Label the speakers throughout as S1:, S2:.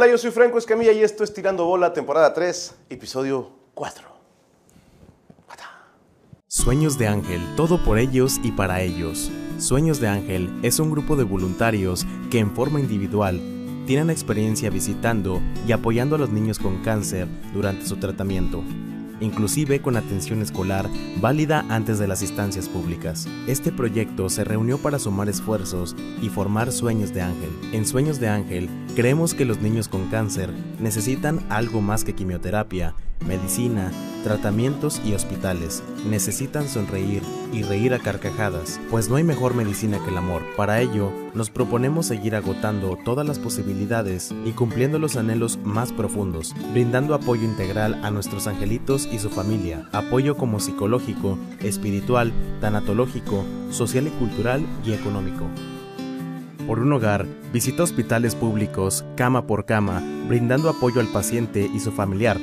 S1: Hola, yo soy Franco Escamilla y esto es Tirando Bola, temporada 3, episodio 4.
S2: Sueños de Ángel, todo por ellos y para ellos. Sueños de Ángel es un grupo de voluntarios que en forma individual tienen experiencia visitando y apoyando a los niños con cáncer durante su tratamiento inclusive con atención escolar válida antes de las instancias públicas. Este proyecto se reunió para sumar esfuerzos y formar Sueños de Ángel. En Sueños de Ángel creemos que los niños con cáncer necesitan algo más que quimioterapia, medicina, tratamientos y hospitales. Necesitan sonreír y reír a carcajadas, pues no hay mejor medicina que el amor. Para ello, nos proponemos seguir agotando todas las posibilidades y cumpliendo los anhelos más profundos, brindando apoyo integral a nuestros angelitos y su familia, apoyo como psicológico, espiritual, tanatológico, social y cultural y económico. Por un hogar, visita hospitales públicos, cama por cama, brindando apoyo al paciente y su familiar,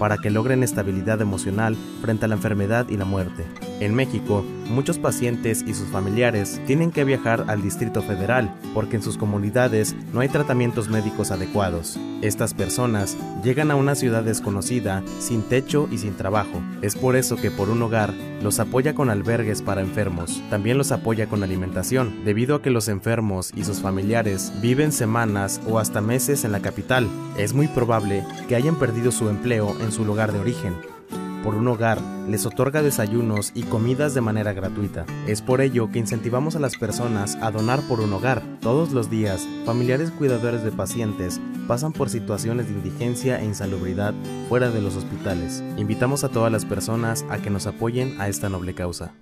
S2: para que logren estabilidad emocional frente a la enfermedad y la muerte. En México, muchos pacientes y sus familiares tienen que viajar al Distrito Federal porque en sus comunidades no hay tratamientos médicos adecuados. Estas personas llegan a una ciudad desconocida, sin techo y sin trabajo. Es por eso que por un hogar los apoya con albergues para enfermos. También los apoya con alimentación, debido a que los enfermos y sus familiares viven semanas o hasta meses en la capital. Es muy probable que hayan perdido su empleo en su lugar de origen por un hogar les otorga desayunos y comidas de manera gratuita. Es por ello que incentivamos a las personas a donar por un hogar. Todos los días, familiares cuidadores de pacientes pasan por situaciones de indigencia e insalubridad fuera de los hospitales. Invitamos a todas las personas a que nos apoyen a esta noble causa.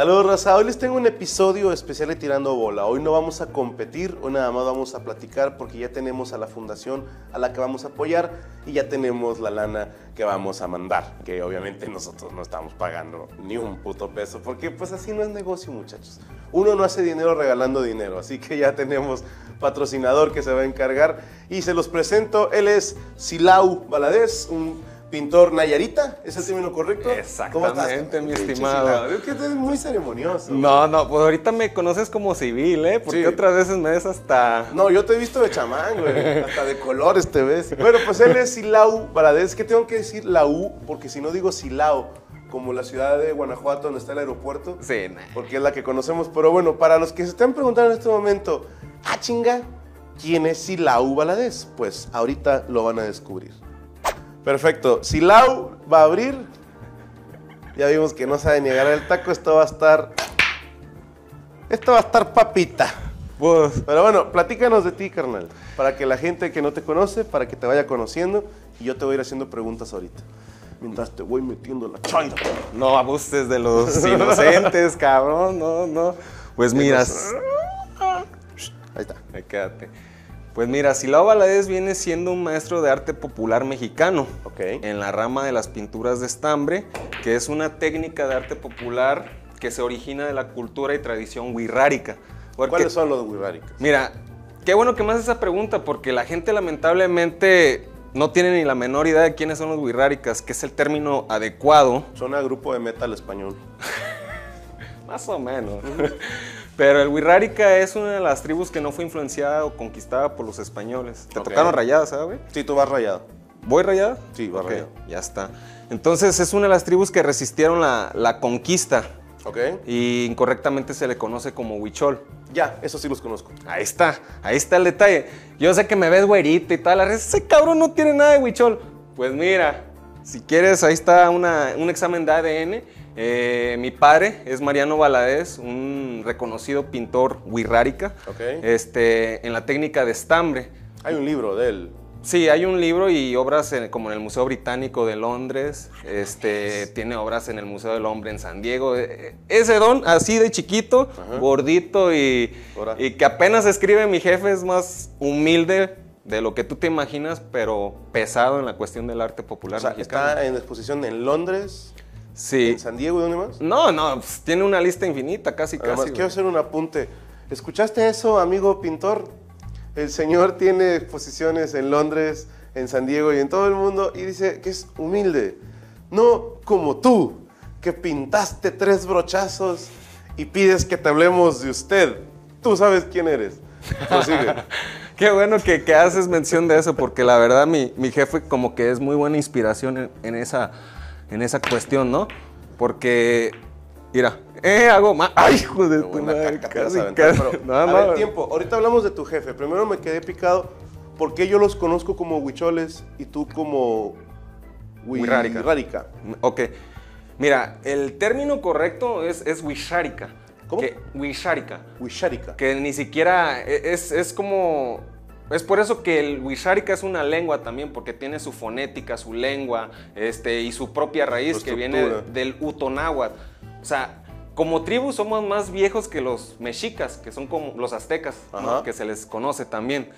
S1: Saludos raza, hoy les tengo un episodio especial de Tirando Bola. Hoy no vamos a competir, hoy nada más vamos a platicar porque ya tenemos a la fundación a la que vamos a apoyar y ya tenemos la lana que vamos a mandar, que obviamente nosotros no estamos pagando ni un puto peso, porque pues así no es negocio muchachos. Uno no hace dinero regalando dinero, así que ya tenemos patrocinador que se va a encargar y se los presento, él es Silau Valadez, un pintor Nayarita, ¿es el término correcto?
S3: Exactamente, mi estimado.
S1: Es que es muy ceremonioso.
S3: No, no, pues ahorita me conoces como civil, ¿eh? Porque otras veces me ves hasta...
S1: No, yo te he visto de chamán, güey. hasta de colores te ves. Bueno, pues él es Silau Valadez. que tengo que decir la U? Porque si no digo Silao, como la ciudad de Guanajuato donde está el aeropuerto.
S3: Sí,
S1: Porque es la que conocemos. Pero bueno, para los que se están preguntando en este momento, ah, chinga, ¿quién es Silau Valadez? Pues ahorita lo van a descubrir. Perfecto. Si Lau va a abrir, ya vimos que no sabe ni agarrar el taco, esto va a estar. Esto va a estar papita. Pues. Pero bueno, platícanos de ti, carnal. Para que la gente que no te conoce, para que te vaya conociendo. Y yo te voy a ir haciendo preguntas ahorita. Mientras te voy metiendo la chaira.
S3: No abuses de los inocentes, cabrón. No, no. Pues miras.
S1: Ahí está.
S3: Ahí quédate. Pues mira, Silao Valadez viene siendo un maestro de arte popular mexicano en la rama de las pinturas de estambre, que es una técnica de arte popular que se origina de la cultura y tradición wixárika.
S1: ¿Cuáles son los wixárikas?
S3: Mira, qué bueno que me haces esa pregunta, porque la gente lamentablemente no tiene ni la menor idea de quiénes son los wixárikas, que es el término adecuado.
S1: Son un grupo de metal español.
S3: Más o menos. Pero el Wixárika es una de las tribus que no fue influenciada o conquistada por los españoles. Te tocaron rayadas, ¿sabes?
S1: Sí, tú vas rayado.
S3: ¿Voy rayado?
S1: Sí, vas rayado.
S3: Ya está. Entonces es una de las tribus que resistieron la, conquista.
S1: Ok.
S3: Y incorrectamente se le conoce como huichol.
S1: Ya, eso sí los conozco.
S3: Ahí está, ahí está el detalle. Yo sé que me ves güerito y tal. Ese cabrón no tiene nada de huichol. Pues mira, si quieres, ahí está un examen de ADN eh, mi padre es Mariano Valadez, un reconocido pintor wixárika, este, en la técnica de estambre.
S1: Hay un libro de él.
S3: Sí, hay un libro y obras como en el Museo Británico de Londres, este, tiene obras en el Museo del Hombre en San Diego. E, e, ese don, así de chiquito, gordito y, y, que apenas escribe mi jefe, es más humilde de lo que tú te imaginas, pero pesado en la cuestión del arte popular
S1: o sea, Está en exposición en Londres,
S3: Sí.
S1: ¿En San Diego y dónde más?
S3: No, no, pues, tiene una lista infinita, casi,
S1: Además,
S3: casi.
S1: quiero hacer un apunte. ¿Escuchaste eso, amigo pintor? El señor tiene exposiciones en Londres, en San Diego y en todo el mundo y dice que es humilde. No como tú, que pintaste tres brochazos y pides que te hablemos de usted. Tú sabes quién eres. Prosigue.
S3: Qué bueno que, que haces mención de eso, porque la verdad mi, mi jefe como que es muy buena inspiración en, en esa, en esa cuestión, ¿no? Porque, mira, eh, hago más. ¡Ay, hijo de tu madre! Casi,
S1: a aventar,
S3: casi.
S1: pero,
S3: No,
S1: a
S3: no.
S1: ver, tiempo. Ahorita hablamos de tu jefe. Primero me quedé picado porque yo los conozco como huicholes y tú como hui-
S3: Huirrárica.
S1: rárica.
S3: Ok. Mira, el término correcto es, es wisharika.
S1: ¿Cómo?
S3: Que.
S1: Huichárica.
S3: Que ni siquiera e- es, es como... Es por eso que el wisharika es una lengua también, porque tiene su fonética, su lengua, este, y su propia raíz, que viene del utonáhuatl. O sea, como tribu somos más viejos que los mexicas, que son como los aztecas, que se les conoce también.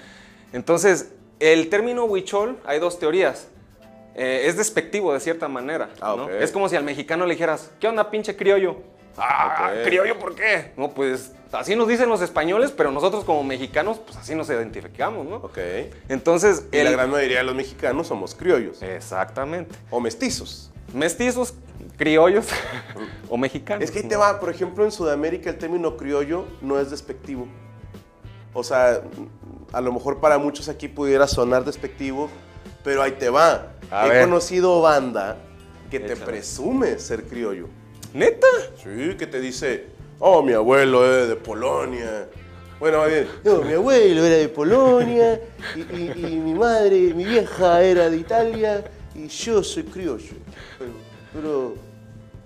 S3: Entonces, el término huichol, hay dos teorías. Eh, es despectivo de cierta manera.
S1: Ah.
S3: Es como si al mexicano le dijeras, ¿qué onda, pinche criollo? Ah, criollo, ¿por qué? No, pues así nos dicen los españoles, pero nosotros como mexicanos, pues así nos identificamos, ¿no?
S1: Ok.
S3: Entonces,
S1: Y la
S3: el-
S1: gran mayoría de los mexicanos somos criollos.
S3: Exactamente.
S1: O mestizos.
S3: Mestizos, criollos o mexicanos.
S1: Es que ahí te va, por ejemplo, en Sudamérica el término criollo no es despectivo. O sea, a lo mejor para muchos aquí pudiera sonar despectivo, pero ahí te va.
S3: A
S1: He
S3: ver.
S1: conocido banda que te presume ser criollo.
S3: ¿Neta?
S1: Sí, que te dice, oh, mi abuelo es de Polonia. Bueno, más bien, no, mi abuelo era de Polonia y, y- y mi madre, mi vieja era de Italia y yo soy criollo. Pero,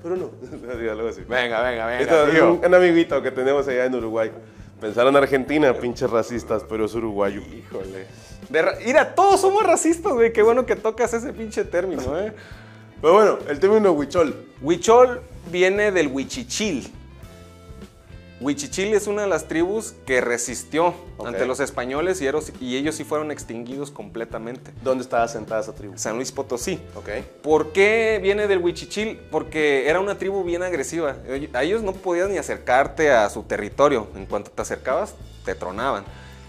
S1: pero, no. Así.
S3: Venga, venga,
S1: Esto es un, un amiguito que tenemos allá en Uruguay. Pensaron Argentina, pinches racistas, pero es uruguayo.
S3: Híjole. De ra- Mira, todos somos racistas, güey. Qué bueno que tocas ese pinche término, ¿eh?
S1: Pero bueno, el término huichol.
S3: Huichol viene del huichichil. Huichichil es una de las tribus que resistió ante los españoles y, eros- y ellos sí fueron extinguidos completamente.
S1: ¿Dónde estaba sentada esa tribu?
S3: San Luis Potosí.
S1: Ok.
S3: ¿Por qué viene del Huichichil? Porque era una tribu bien agresiva. A ellos no podías ni acercarte a su territorio. En cuanto te acercabas, te tronaban.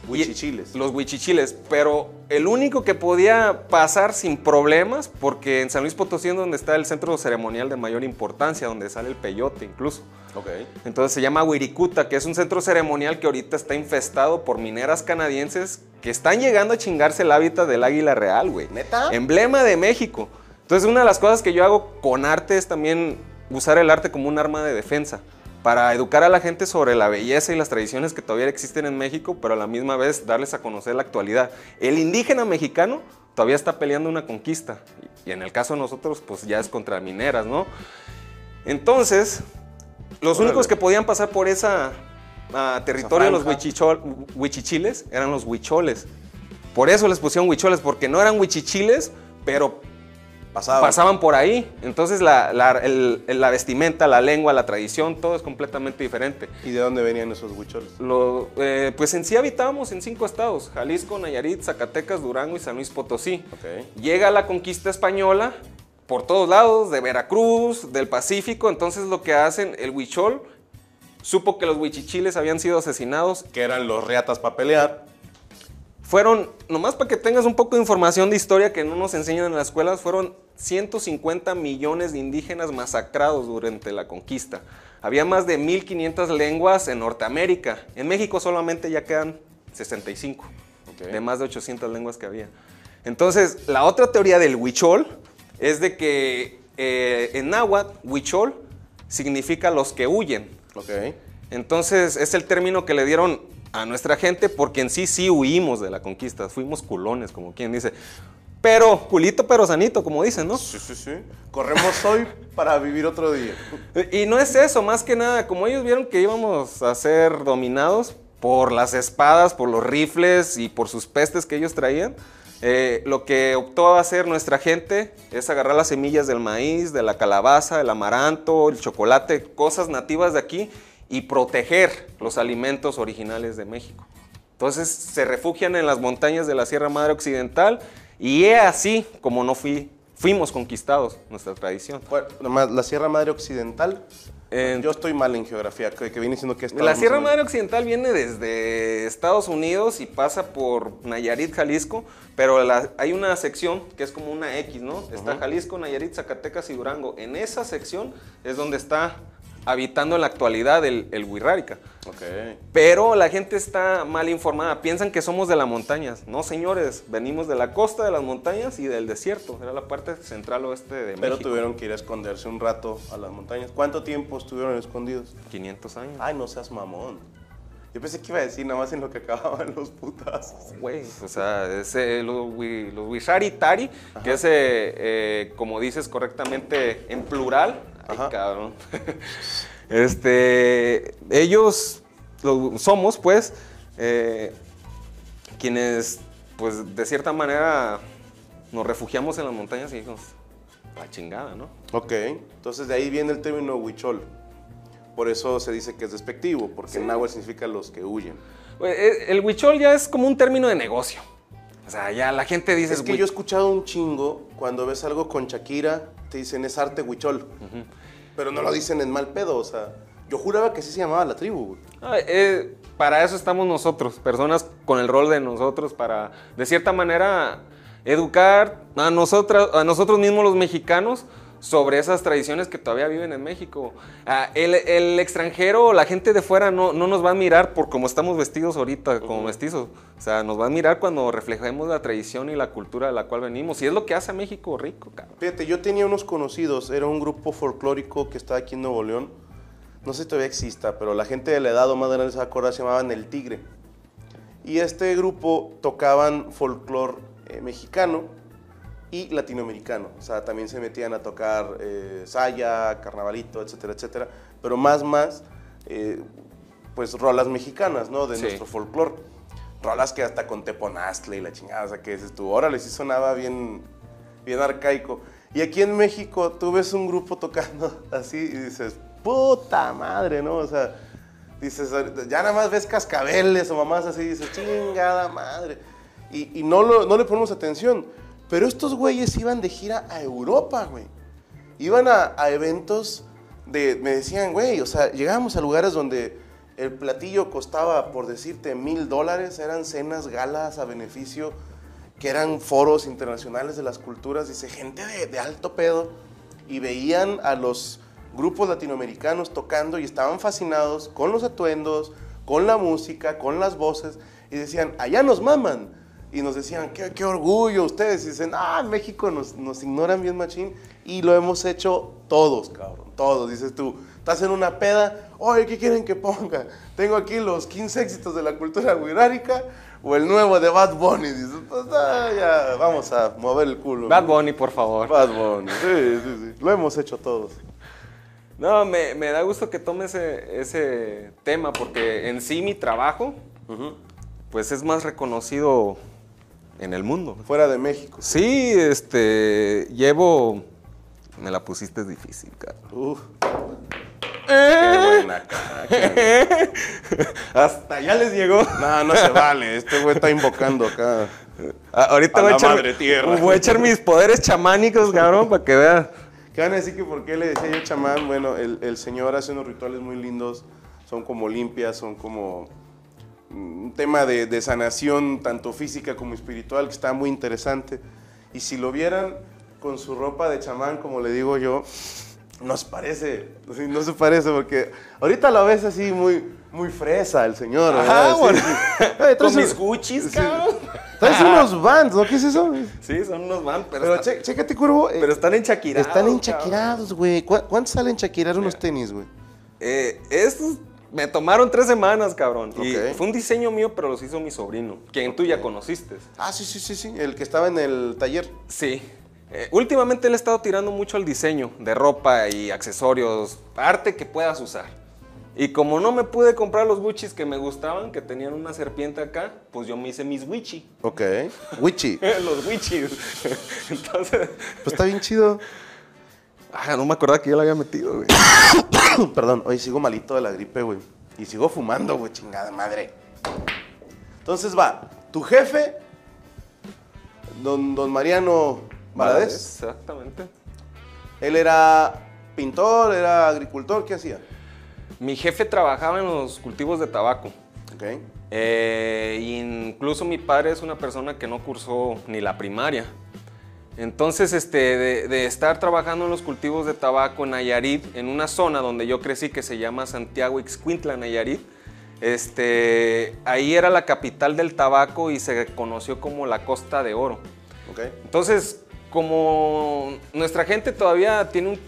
S1: Huichichiles.
S3: Los huichichiles. Pero el único que podía pasar sin problemas, porque en San Luis Potosí es donde está el centro ceremonial de mayor importancia, donde sale el peyote incluso.
S1: Ok.
S3: Entonces se llama Wirikuta, que es un centro ceremonial que ahorita está infestado por mineras canadienses que están llegando a chingarse el hábitat del águila real, güey.
S1: ¿Neta?
S3: Emblema de México. Entonces una de las cosas que yo hago con arte es también usar el arte como un arma de defensa para educar a la gente sobre la belleza y las tradiciones que todavía existen en México, pero a la misma vez darles a conocer la actualidad. El indígena mexicano todavía está peleando una conquista y en el caso de nosotros pues ya es contra mineras, ¿no? Entonces, los
S1: Órale.
S3: únicos que podían pasar por esa ah, territorio de los huichichiles eran los huicholes. Por eso les pusieron huicholes, porque no eran huichichiles, pero
S1: Pasaba.
S3: pasaban por ahí. Entonces la, la- el- el- la vestimenta, la lengua, la tradición, todo es completamente diferente.
S1: ¿Y de dónde venían esos huicholes?
S3: Lo- eh, pues en sí habitábamos en cinco estados, Jalisco, Nayarit, Zacatecas, Durango y San Luis Potosí. Llega la conquista española por todos lados, de Veracruz, del Pacífico, entonces lo que hacen, el huichol supo que los huichichiles habían sido asesinados
S1: Que eran los reatas para pelear.
S3: fueron, nomás para que tengas un poco de información de historia que no nos enseñan en las escuelas, fueron 150 millones de indígenas masacrados durante la conquista. Había más de 1500 lenguas en Norteamérica. En México solamente ya quedan 65,
S1: Ok.
S3: de más de 800 lenguas que había. Entonces, la otra teoría del huichol es de que eh, en náhuatl, huichol significa los que huyen.
S1: Ok.
S3: Entonces es el término que le dieron a nuestra gente porque en sí sí huimos de la conquista, fuimos culones, como quien dice. Pero, culito pero sanito, como dicen, ¿no?
S1: Sí, sí, sí. Corremos hoy para vivir otro día.
S3: Y no es eso, más que nada, como ellos vieron que íbamos a ser dominados por las espadas, por los rifles y por sus pestes que ellos traían, eh, lo que optó a hacer nuestra gente es agarrar las semillas del maíz, de la calabaza, el amaranto, el chocolate, cosas nativas de aquí y proteger los alimentos originales de México. Entonces se refugian en las montañas de la Sierra Madre Occidental y he así como no fui fuimos conquistados, nuestra tradición.
S1: Bueno, la Sierra Madre Occidental. Yo estoy mal en geografía, que, que viene diciendo que
S3: La Sierra Madre Occidental viene desde Estados Unidos y pasa por Nayarit, Jalisco, pero la- hay una sección que es como una X, ¿no? Está Jalisco, Nayarit, Zacatecas y Durango. En esa sección es donde está habitando en la actualidad el, el Huirrárica.
S1: Ok.
S3: Pero la gente está mal informada. Piensan que somos de las montañas. No, señores. Venimos de la costa de las montañas y del desierto. Era la parte central oeste de
S1: Pero
S3: México.
S1: tuvieron que ir a esconderse un rato a las montañas. ¿Cuánto tiempo estuvieron escondidos?
S3: 500 años.
S1: Ay, no seas mamón. Yo pensé que iba a decir nada más en lo que acababan los putazos.
S3: Güey, o sea, es, eh, los, los Wishari Tari, que es, eh, eh, como dices correctamente, en plural. Ay, cabrón. este, ellos lo- somos, pues, eh, quienes, pues, de cierta manera nos refugiamos en las montañas y dijimos, la chingada, ¿no?
S1: Ok, entonces de ahí viene el término huichol. Por eso se dice que es despectivo, porque en náhuatl significa los que huyen.
S3: Güey, eh, El huichol ya es como un término de negocio. O sea, ya la gente dice...
S1: Es que yo he escuchado un chingo cuando ves algo con Shakira, te dicen es arte huichol. Pero no lo dicen en mal pedo, o sea, yo juraba que sí se llamaba la tribu.
S3: Ah, eh, para eso estamos nosotros, personas con el rol de nosotros, para de cierta manera educar a, nosotras, a nosotros mismos los mexicanos sobre esas tradiciones que todavía viven en México. Ah, el, el extranjero, la gente de fuera no, no nos va a mirar por cómo estamos vestidos ahorita, como mestizos. O sea, nos va a mirar cuando reflejemos la tradición y la cultura de la cual venimos. Y es lo que hace a México rico, cabrón.
S1: Fíjate, yo tenía unos conocidos, era un grupo folclórico que estaba aquí en Nuevo León. No sé si todavía exista, pero la gente de la edad o más grande se va a acordar, se llamaban El Tigre. Y este grupo tocaban folclor eh, mexicano y latinoamericano. O sea, también se metían a tocar eh, saya, carnavalito, etcétera, etcétera. Pero más, más, eh, pues rolas mexicanas, ¿no? De
S3: Sí.
S1: nuestro folclor. Rolas que hasta con Teponaztle y la chingada, o sea, que dices tú, órale, sí sonaba bien, bien arcaico. Y aquí en México tú ves un grupo tocando así y dices, puta madre, ¿no? O sea, dices, ya nada más ves cascabeles o mamás así, y dices, chingada madre. Y, y no, lo- no le ponemos atención. Pero estos güeyes iban de gira a Europa, güey. Iban a, eventos de, me decían, güey, o sea, llegábamos a lugares donde el platillo costaba, por decirte, mil dólares, eran cenas, galas a beneficio, que eran foros internacionales de las culturas, dice, gente de, de alto pedo, y veían a los grupos latinoamericanos tocando y estaban fascinados con los atuendos, con la música, con las voces, y decían, allá nos maman. Y nos decían, qué, qué orgullo ustedes. Y dicen, ah, en México nos, nos ignoran bien machín. Y lo hemos hecho todos, cabrón, todos. Dices tú, estás en una peda, oye, ¿qué quieren que ponga? Tengo aquí los 15 éxitos de la cultura guirárica o el nuevo de Bad Bunny. Dices, pues ah, ya, vamos a mover el culo.
S3: Bad. Bunny, por favor.
S1: Bad Bunny, sí, sí, sí. Lo hemos hecho todos.
S3: No, me, me da gusto que tome ese, ese tema porque en sí mi trabajo, pues es más reconocido en el mundo.
S1: Fuera de México.
S3: Sí, este, llevo... Me la pusiste difícil, cara.
S1: Uf. Qué buena cara. qué-
S3: Hasta ya les llegó.
S1: No, no se vale. Este güey está invocando acá.
S3: Ah, ahorita
S1: A
S3: voy a,
S1: la
S3: echar,
S1: madre tierra.
S3: voy a echar mis poderes chamánicos, cabrón, para que vean.
S1: ¿Qué van a decir que por qué le decía yo chamán? Bueno, el, el señor hace unos rituales muy lindos. Son como limpias, son como un tema de, de sanación, tanto física como espiritual, que está muy interesante. Y si lo vieran con su ropa de chamán, como le digo yo, no se parece. No se parece porque ahorita lo ves así muy, muy fresa el señor.
S3: Ajá,
S1: Sí,
S3: bueno.
S1: sí.
S3: Con mis Gucci's,
S1: sí.
S3: cabrón.
S1: Traes unos bands, ¿no? ¿Qué es eso?
S3: Sí, son unos van, pero,
S1: Pero
S3: está-
S1: che- chécate, Curvo. eh,
S3: pero están enchaquirados.
S1: están enchaquirados, güey. ¿Cu- ¿Cuánto sale enchaquirar unos tenis, güey?
S3: Eh, estos me tomaron tres semanas, cabrón. Y
S1: Ok.
S3: fue un diseño mío, pero los hizo mi sobrino, quien tú ya conociste.
S1: Ah, sí, sí, sí, sí. El que estaba en el taller.
S3: Sí. Eh, últimamente le he estado tirando mucho al diseño de ropa y accesorios, arte que puedas usar. Y como no me pude comprar los Gucci's que me gustaban, que tenían una serpiente acá, pues yo me hice mis Wichi.
S1: Ok. Wichi.
S3: los Wichis. Entonces,
S1: Pues está bien chido.
S3: ah, no me acordaba que yo lo había metido, güey.
S1: Perdón, hoy sigo malito de la gripe, güey. Y sigo fumando, güey, chingada madre. Entonces va, tu jefe, don, don Mariano Valadez.
S3: Exactamente.
S1: Él era pintor, era agricultor, ¿qué hacía?
S3: Mi jefe trabajaba en los cultivos de tabaco.
S1: Ok.
S3: Eh, incluso mi padre es una persona que no cursó ni la primaria. Entonces, este, de, de estar trabajando en los cultivos de tabaco en Nayarit, en una zona donde yo crecí que se llama Santiago Ixcuintla, Nayarit, este, ahí era la capital del tabaco y se conoció como la Costa de Oro.
S1: Ok.
S3: Entonces, como nuestra gente todavía tiene un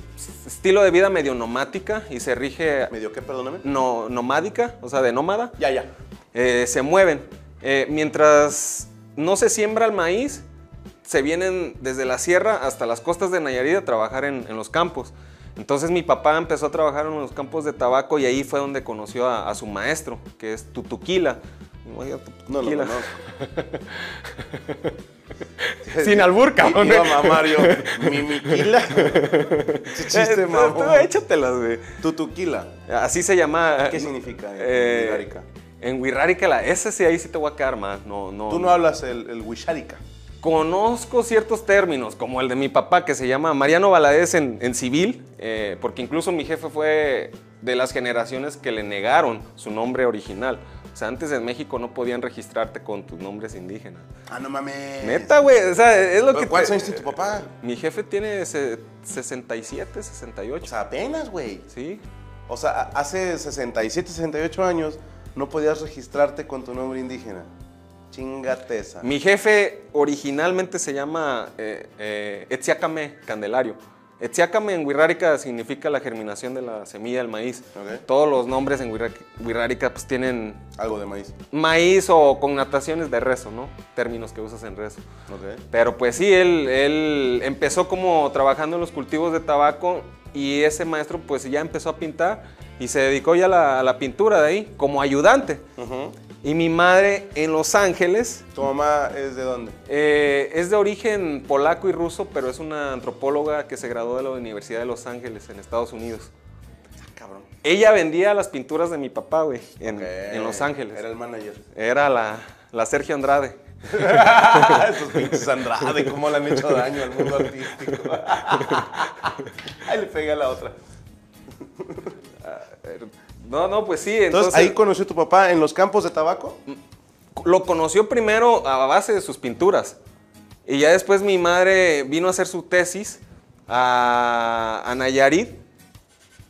S3: estilo de vida medio nomática y se rige
S1: ¿Medio qué, perdóname?
S3: no, nomádica, o sea, de nómada,
S1: Ya, ya.
S3: eh, se mueven. Eh, mientras no se siembra el maíz, se vienen desde la sierra hasta las costas de Nayarit a trabajar en, en los campos. Entonces mi papá empezó a trabajar en los campos de tabaco y ahí fue donde conoció a, a su maestro, que es Tutuquila.
S1: No lo conozco.
S3: Sin albur, cabrón.
S1: Iba a mamar yo. Mimiquila. Chiste,
S3: Eh, tú-
S1: mamón.
S3: échatelas, güey.
S1: Tutuquila.
S3: Así se llama.
S1: ¿Qué significa en
S3: Eh,
S1: Wixárika?
S3: En Wixárika, la- ese sí, ahí sí te voy a quedar más. No, no.
S1: Tú no hablas el, el Wixárika.
S3: Conozco ciertos términos, como el de mi papá, que se llama Mariano Valadez en, en civil, eh, porque incluso mi jefe fue de las generaciones que le negaron su nombre original. O sea, antes en México no podían registrarte con tus nombres indígenas.
S1: Ah, no mames.
S3: Neta, güey, o sea, es lo
S1: ¿Pero
S3: que...
S1: ¿Cuántos años tiene tu papá?
S3: Mi jefe tiene se- 67, 68.
S1: O sea, apenas, güey.
S3: sí.
S1: O sea, hace 67, 68 años no podías registrarte con tu nombre indígena. Chingateza.
S3: Mi jefe originalmente se llama eh, eh, Candelario. Etziácame en Wixárika significa la germinación de la semilla del maíz. Todos los nombres en Wixárika pues tienen
S1: Algo de maíz.
S3: maíz o connotaciones de rezo, ¿no? Términos que usas en rezo. Pero pues sí, él, él empezó como trabajando en los cultivos de tabaco y ese maestro pues ya empezó a pintar y se dedicó ya a la, a la pintura de ahí como ayudante.
S1: Ujú.
S3: Y mi madre en Los Ángeles
S1: ¿Tu mamá es de dónde?
S3: eh, es de origen polaco y ruso, pero es una antropóloga que se graduó de la Universidad de Los Ángeles en Estados Unidos.
S1: Cabrón.
S3: Ella vendía las pinturas de mi papá, güey, en Los Ángeles.
S1: Era el manager.
S3: Era la, la Sergio Andrade.
S1: Esos pinches Andrade, cómo le han hecho daño al mundo artístico. Ahí le pega a la otra.
S3: No, no, pues sí.
S1: Entonces,
S3: Entonces,
S1: ahí conoció tu papá en los campos de tabaco.
S3: lo conoció primero a base de sus pinturas. Y ya después mi madre vino a hacer su tesis a, a Nayarit.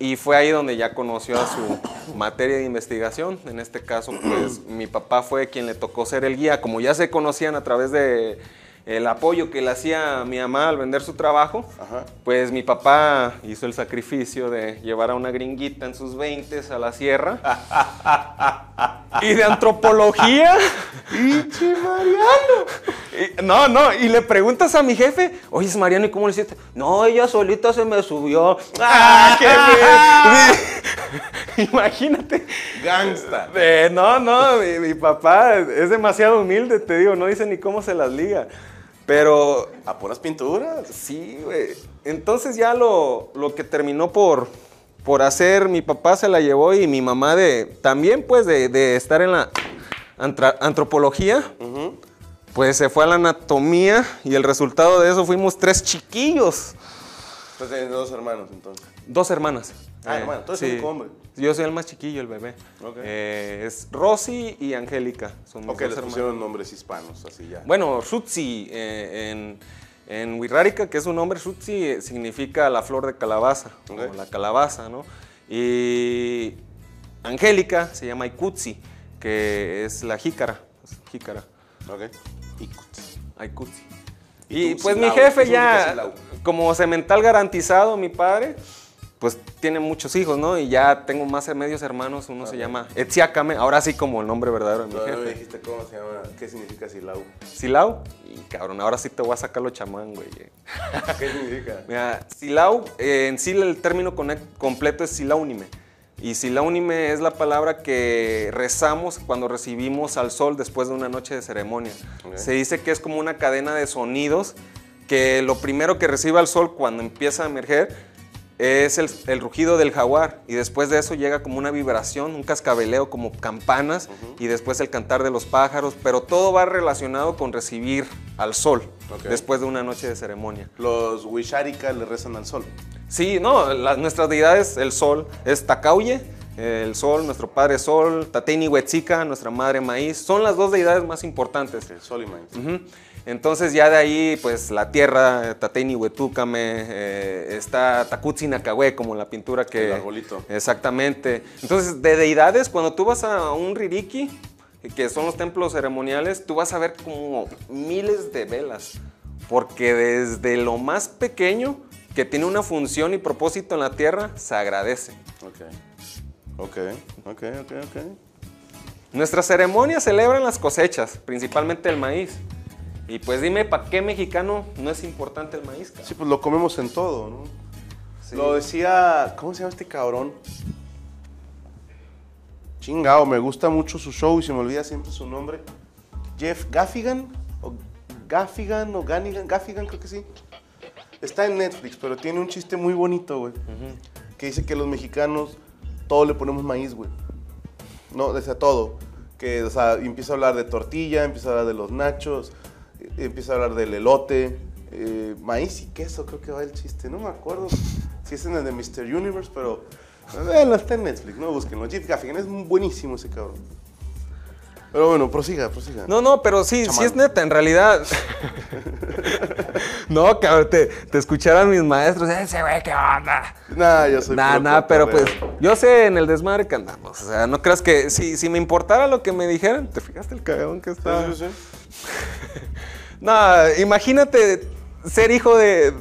S3: Y fue ahí donde ya conoció a su materia de investigación. En este caso, pues mi papá fue quien le tocó ser el guía. Como ya se conocían a través de el apoyo que le hacía a mi mamá al vender su trabajo,
S1: Ajá.
S3: pues mi papá hizo el sacrificio de llevar a una gringuita en sus 20 a la sierra. y de antropología.
S1: ¡Pinche Mariano!
S3: Y- no, no, y le preguntas a mi jefe, oye, Mariano, ¿y cómo le hiciste? No, ella solita se me subió. ¡Ah, qué bien! Imagínate.
S1: Gangsta.
S3: Eh, no, no, mi, mi papá es demasiado humilde, te digo, no dice ni cómo se las liga. Pero
S1: A puras pinturas.
S3: Sí, güey. Entonces ya lo, lo que terminó por, por hacer, mi papá se la llevó y mi mamá de también pues de, de estar en la antra- antropología, pues se fue a la anatomía y el resultado de eso fuimos tres chiquillos,
S1: Pues tienes dos hermanos entonces.
S3: dos hermanas.
S1: Ah, hermano, tú eres el único hombre.
S3: Yo soy el más chiquillo, el bebé. Eh, es Rosy y Angélica. Son mis
S1: Ok,
S3: dos
S1: les
S3: hermanas.
S1: pusieron nombres hispanos, así ya.
S3: Bueno, Shutzi eh, en, en Wixárika, que es un nombre, Shutzi significa la flor de calabaza, o la calabaza, ¿no? Y Angélica se llama Ikutsi, que es la jícara, es jícara,
S1: Ok. Ikut.
S3: Aikutsi.
S1: ¿Y
S3: Y pues mi jefe
S1: ¿Qué significa
S3: ya, como semental garantizado, mi padre, pues tiene muchos hijos, ¿no? Y ya tengo más de medios hermanos, uno se llama Etziácame, ahora sí como el nombre verdadero de mi
S1: no me
S3: jefe.
S1: dijiste cómo se llama, qué significa Silau.
S3: Silao, y cabrón, ahora sí te voy a sacar lo chamán, güey.
S1: ¿Qué significa?
S3: Mira, Silau, eh, en sí el término completo es Silaunime. Y Silaunime es la palabra que rezamos cuando recibimos al sol después de una noche de ceremonia.
S1: Ok.
S3: Se dice que es como una cadena de sonidos que lo primero que recibe al sol cuando empieza a emerger es el, el rugido del jaguar y después de eso llega como una vibración, un cascabeleo como campanas y después el cantar de los pájaros, pero todo va relacionado con recibir al sol después de una noche de ceremonia.
S1: Los Wisharika le rezan al sol.
S3: Sí, no, las, nuestras deidades, el sol, es Tacauye, el sol, nuestro padre sol, Tateni Huetzica, nuestra madre maíz, son las dos deidades más importantes.
S1: El sol y maíz.
S3: Ujú. Entonces ya de ahí, pues la tierra, Tateni Huetúcame, eh, está Takutsi Nakahue, como la pintura que...
S1: El arbolito.
S3: Exactamente. Entonces, de deidades, cuando tú vas a un ririki, que son los templos ceremoniales, tú vas a ver como miles de velas. Porque desde lo más pequeño, que tiene una función y propósito en la tierra, se agradece.
S1: Ok. Ok, ok, ok, ok.
S3: Nuestras ceremonias celebran las cosechas, principalmente el maíz. Y pues dime, ¿para qué mexicano no es importante el maíz? cabrón?
S1: Sí, pues lo comemos en todo, ¿no?
S3: Sí.
S1: Lo decía, ¿cómo se llama este cabrón? Chingao, me gusta mucho su show y se me olvida siempre su nombre. Jeff Gaffigan, o Gaffigan, o Ganigan, Gaffigan creo que sí. Está en Netflix, pero tiene un chiste muy bonito, güey. Que dice que los mexicanos todo le ponemos maíz, güey. No, sea, todo. Que, o sea, empieza a hablar de tortilla, empieza a hablar de los nachos, empieza a hablar del elote, eh, maíz y queso, creo que va el chiste. No me acuerdo si es en el de Mr. Universe, pero bueno, está en Netflix, no búsquenlo. Jeff Gaffigan es buenísimo ese cabrón. Pero bueno, prosiga, prosiga.
S3: No, no, pero sí, sí
S1: Chamán.
S3: es neta, en realidad. no, cabrón, te, te escucharan mis maestros, ese güey, ¿qué onda?
S1: Nah, yo soy
S3: Nah, nah, pero pues yo sé en el desmadre que andamos. O sea, no creas que si, si me importara lo que me dijeran, ¿te fijaste el cagón que está?
S1: Sí, sí, sí.
S3: No, imagínate ser hijo de,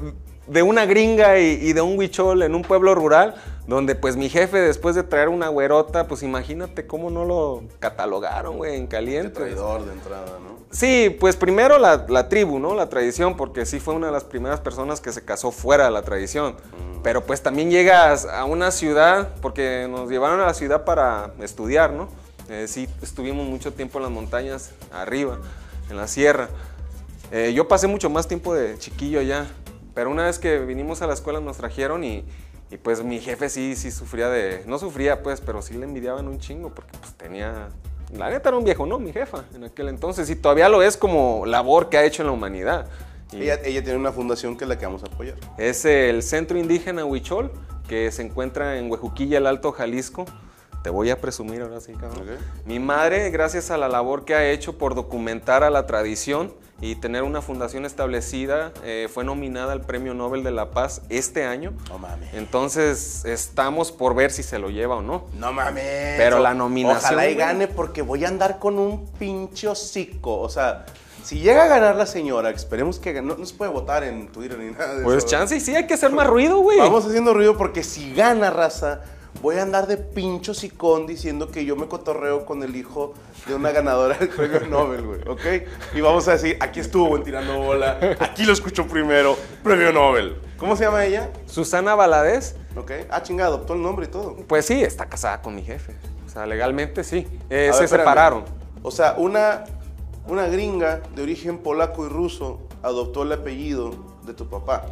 S3: de una gringa y, y de un huichol en un pueblo rural, donde pues mi jefe después de traer una güerota, pues imagínate cómo no lo catalogaron, güey, en caliente.
S1: traidor de entrada, ¿no?
S3: Sí, pues primero la, la tribu, ¿no? La tradición, porque sí fue una de las primeras personas que se casó fuera de la tradición. Pero pues también llegas a una ciudad, porque nos llevaron a la ciudad para estudiar, ¿no? Eh, sí, estuvimos mucho tiempo en las montañas, arriba, en la sierra. Eh, yo pasé mucho más tiempo de chiquillo allá, pero una vez que vinimos a la escuela nos trajeron y, y, pues mi jefe sí, sí sufría de... No sufría pues, pero sí le envidiaban un chingo porque pues tenía... La neta era un viejo, ¿no? Mi jefa en aquel entonces y todavía lo es como labor que ha hecho en la humanidad. Y
S1: Ella, ella tiene una fundación que es la que vamos a apoyar.
S3: es el Centro Indígena Huichol que se encuentra en Huejuquilla, el Alto Jalisco. Te voy a presumir ahora sí, cabrón. Mi madre, gracias a la labor que ha hecho por documentar a la tradición y tener una fundación establecida, eh, fue nominada al Premio Nobel de la Paz este año.
S1: No mames.
S3: Entonces, estamos por ver si se lo lleva o no.
S1: No mames.
S3: Pero la nominación,
S1: Ojalá y gane porque voy a andar con un pinche hocico. O sea, si llega a ganar la señora, esperemos que. No, no se puede votar en Twitter ni nada de
S3: Pues
S1: eso.
S3: chance y sí, hay que hacer más ruido, güey.
S1: Vamos haciendo ruido porque si gana raza, voy a andar de pincho sicón diciendo que yo me cotorreo con el hijo de una ganadora del premio Nobel, güey, ¿ok? Y vamos a decir, aquí estuvo en tirando bola, aquí lo escuchó primero, premio Nobel. ¿Cómo se llama ella?
S3: Susana Valadez,
S1: ¿Ok? Ah, chinga, adoptó el nombre y todo.
S3: pues sí, está casada con mi jefe. O sea, legalmente sí. Eh, se
S1: ver,
S3: separaron.
S1: O sea, una, una gringa de origen polaco y ruso adoptó el apellido de tu papá.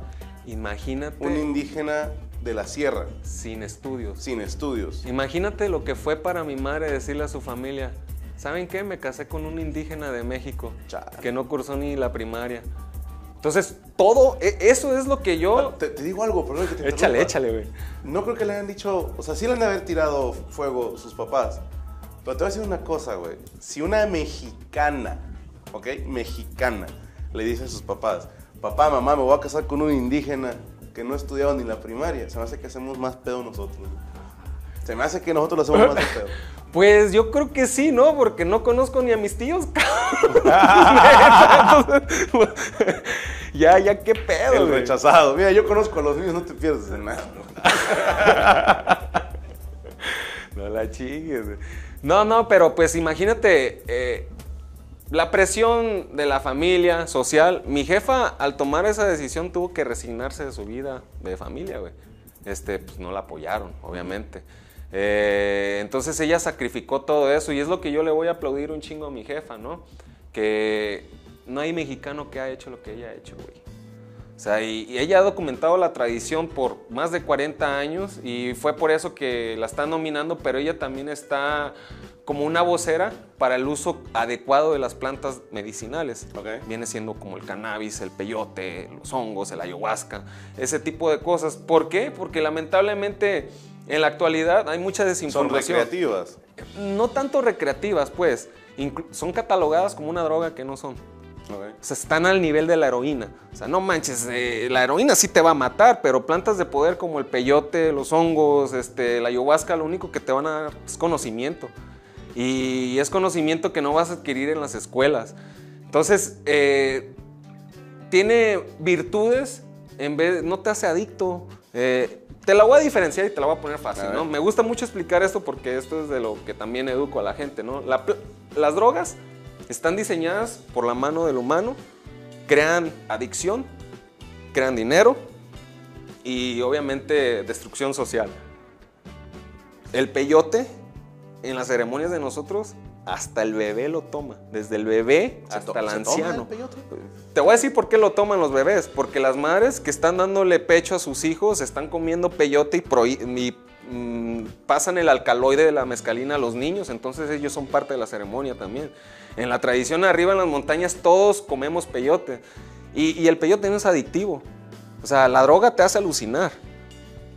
S3: Imagínate
S1: Un indígena de la sierra,
S3: sin estudios.
S1: sin estudios.
S3: Imagínate lo que fue para mi madre decirle a su familia, ¿saben qué? Me casé con un indígena de México
S1: Chale.
S3: que no cursó ni la primaria. Entonces, todo, e- eso es lo que yo...
S1: Te, te digo algo, perdón que te
S3: Échale, échale, güey.
S1: No creo que le hayan dicho, o sea, sí le han de haber tirado fuego sus papás. Pero te voy a decir una cosa, güey. Si una mexicana, ¿ok? Mexicana, le dice a sus papás, papá, mamá, me voy a casar con un indígena que no ha estudiado ni la primaria, se me hace que hacemos más pedo nosotros. Se me hace que nosotros lo hacemos más de pedo.
S3: Pues yo creo que sí, ¿no? Porque no conozco ni a mis tíos. Ya, ya, qué pedo,
S1: El
S3: güey.
S1: rechazado. Mira, yo conozco a los niños, no te pierdes de nada.
S3: No la chingues. No, no, pero pues imagínate eh, la presión de la familia social. Mi jefa, al tomar esa decisión, tuvo que resignarse de su vida de familia, güey. Este, pues no la apoyaron, obviamente. Eh, entonces ella sacrificó todo eso y es lo que yo le voy a aplaudir un chingo a mi jefa, ¿no? Que no hay mexicano que ha hecho lo que ella ha hecho, güey. O sea, y, ella ha documentado la tradición por más de 40 años y fue por eso que la están nominando, pero ella también está como una vocera para el uso adecuado de las plantas medicinales. Viene siendo como el cannabis, el peyote, los hongos, el ayahuasca, ese tipo de cosas. ¿Por qué? Porque lamentablemente en la actualidad hay mucha desinformación.
S1: Son recreativas.
S3: No tanto recreativas, pues. son catalogadas como una droga que no son. O sea, están al nivel de la heroína. O sea, no manches, eh, la heroína sí te va a matar, pero plantas de poder como el peyote, los hongos, este, la ayahuasca, lo único que te van a dar es conocimiento. Y es conocimiento que no vas a adquirir en las escuelas. Entonces, eh, tiene virtudes, en vez, no te hace adicto. Eh, te la voy a diferenciar y te la voy a poner fácil, ¿no? Me gusta mucho explicar esto porque esto es de lo que también educo a la gente, ¿no? las drogas están diseñadas por la mano del humano, crean adicción, crean dinero y obviamente destrucción social. El peyote en las ceremonias de nosotros, hasta el bebé lo toma, desde el bebé hasta el anciano. Te voy a decir por qué lo toman los bebés, porque las madres que están dándole pecho a sus hijos están comiendo peyote y, mm, pasan el alcaloide de la mezcalina a los niños, entonces ellos son parte de la ceremonia también. En la tradición arriba en las montañas todos comemos peyote y, el peyote no es adictivo, o sea, la droga te hace alucinar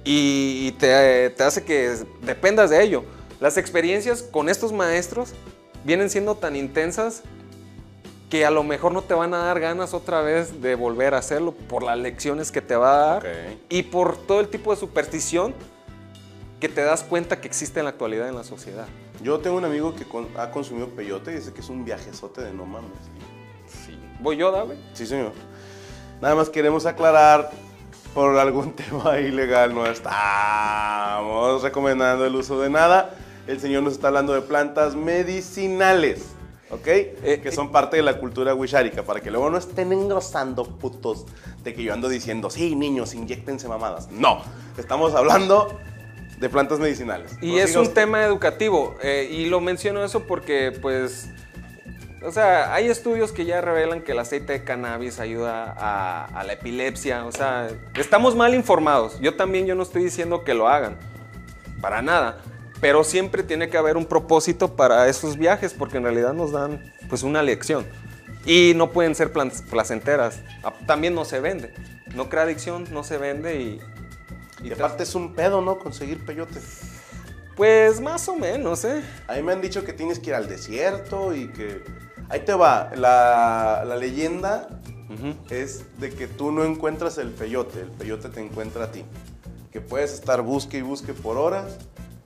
S3: y, te, te hace que dependas de ello. Las experiencias con estos maestros vienen siendo tan intensas que a lo mejor no te van a dar ganas otra vez de volver a hacerlo por las lecciones que te va a dar y por todo el tipo de superstición que te das cuenta que existe en la actualidad en la sociedad.
S1: Yo tengo un amigo que ha consumido peyote y dice que es un viajezote de no mames.
S3: Sí. ¿Voy yo, Dave?
S1: Sí, señor. Nada más queremos aclarar, por algún tema ilegal no estamos recomendando el uso de nada el Señor nos está hablando de plantas medicinales, ¿ok? Eh, que son parte de la cultura wishárica, para que luego no estén engrosando putos de que yo ando diciendo, sí, niños, inyectense mamadas. No, estamos hablando de plantas medicinales.
S3: Y es un tema educativo, eh, y lo menciono eso porque, pues, o sea, hay estudios que ya revelan que el aceite de cannabis ayuda a, a, la epilepsia. O sea, estamos mal informados. Yo también, yo no estoy diciendo que lo hagan. Para nada. Pero siempre tiene que haber un propósito para esos viajes porque en realidad nos dan pues una lección. Y no pueden ser placenteras. También no se vende. No crea adicción, no se vende y...
S1: Y, aparte es un pedo, ¿no? Conseguir peyote.
S3: Pues más o menos, ¿eh?
S1: A mí me han dicho que tienes que ir al desierto y que... Ahí te va. La, leyenda es de que tú no encuentras el peyote, el peyote te encuentra a ti. Que puedes estar busque y busque por horas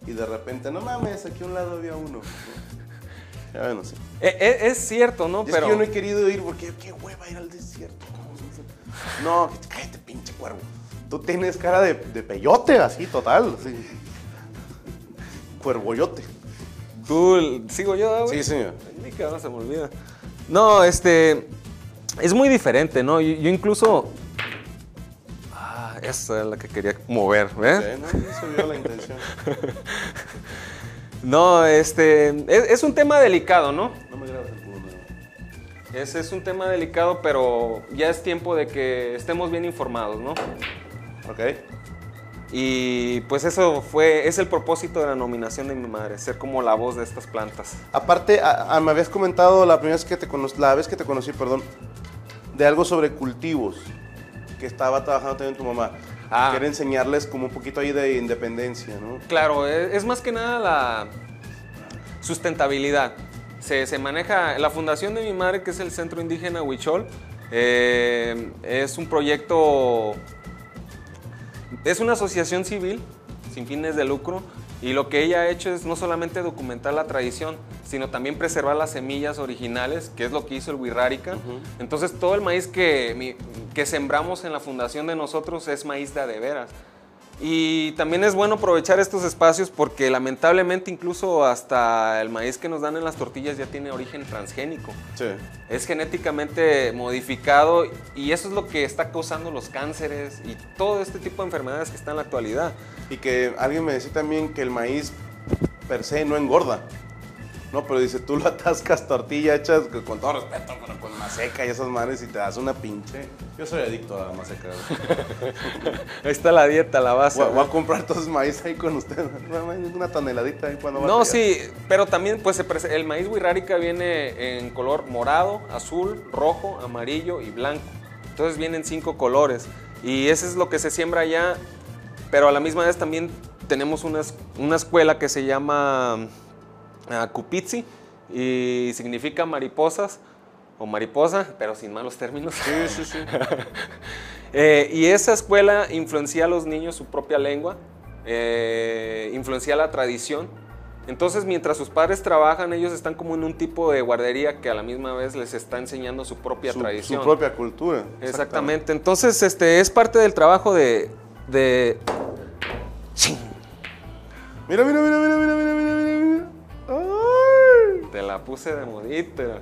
S1: y de repente, no mames, aquí a un lado había uno. Ya bueno, sí.
S3: E, e, es, cierto, ¿no?
S1: Pero... Es que yo no he querido ir porque qué hueva ir al desierto. No, cállate, pinche cuervo. Tú tienes cara de, de peyote, así, total. Así. Cuervoyote.
S3: ¿Tú sigo yo,
S1: güey? Sí, señor.
S3: Se me olvida. No, este. Es muy diferente, ¿no? yo incluso esa es la que quería mover, ¿eh?
S1: Sí, no, eso vio la intención.
S3: no, este, es, un tema delicado, ¿no?
S1: No me grabes el culo.
S3: Ese es un tema delicado, pero ya es tiempo de que estemos bien informados, ¿no?
S1: Ok.
S3: Y pues eso fue, es el propósito de la nominación de mi madre, ser como la voz de estas plantas.
S1: Aparte, me habías comentado la primera vez que te conocí, la vez que te conocí, perdón, de algo sobre cultivos que estaba trabajando también tu mamá. Ah. Quiere enseñarles como un poquito ahí de independencia, ¿no?
S3: Claro, e, es, más que nada la sustentabilidad. Se, se, maneja, la fundación de mi madre, que es el Centro Indígena Huichol, eh, es un proyecto, es una asociación civil sin fines de lucro y lo que ella ha hecho es no solamente documentar la tradición, sino también preservar las semillas originales, que es lo que hizo el Wirrárica. Entonces todo el maíz que, que sembramos en la fundación de nosotros es maíz de adeveras. Y también es bueno aprovechar estos espacios porque lamentablemente incluso hasta el maíz que nos dan en las tortillas ya tiene origen transgénico.
S1: Sí.
S3: Es genéticamente modificado y eso es lo que está causando los cánceres y todo este tipo de enfermedades que están en la actualidad.
S1: Y que alguien me decía también que el maíz per se no engorda. No, pero dice, tú lo atascas tortilla hechas con todo respeto, pero con maseca y esas madres y te das una pinche. Yo soy adicto a la maseca.
S3: Ahí está la dieta, la base.
S1: Voy, a- voy a comprar todos maíz ahí con ustedes. Una toneladita ahí cuando
S3: No, sí, pero también pues el maíz wixárika viene en color morado, azul, rojo, amarillo y blanco. Entonces vienen cinco colores y ese es lo que se siembra allá, pero a la misma vez también tenemos una escuela que se llama a Cupitzi y significa mariposas o mariposa, pero sin malos términos.
S1: Sí, sí, sí.
S3: Eh, y esa escuela influencia a los niños su propia lengua, eh, influencia la tradición. Entonces, mientras sus padres trabajan, ellos están como en un tipo de guardería que a la misma vez les está enseñando su propia tradición.
S1: Su propia cultura.
S3: Exactamente. Entonces, este es parte del trabajo de. de...
S1: Mira, mira, mira, mira, mira, mira, mira.
S3: Te la puse de modita.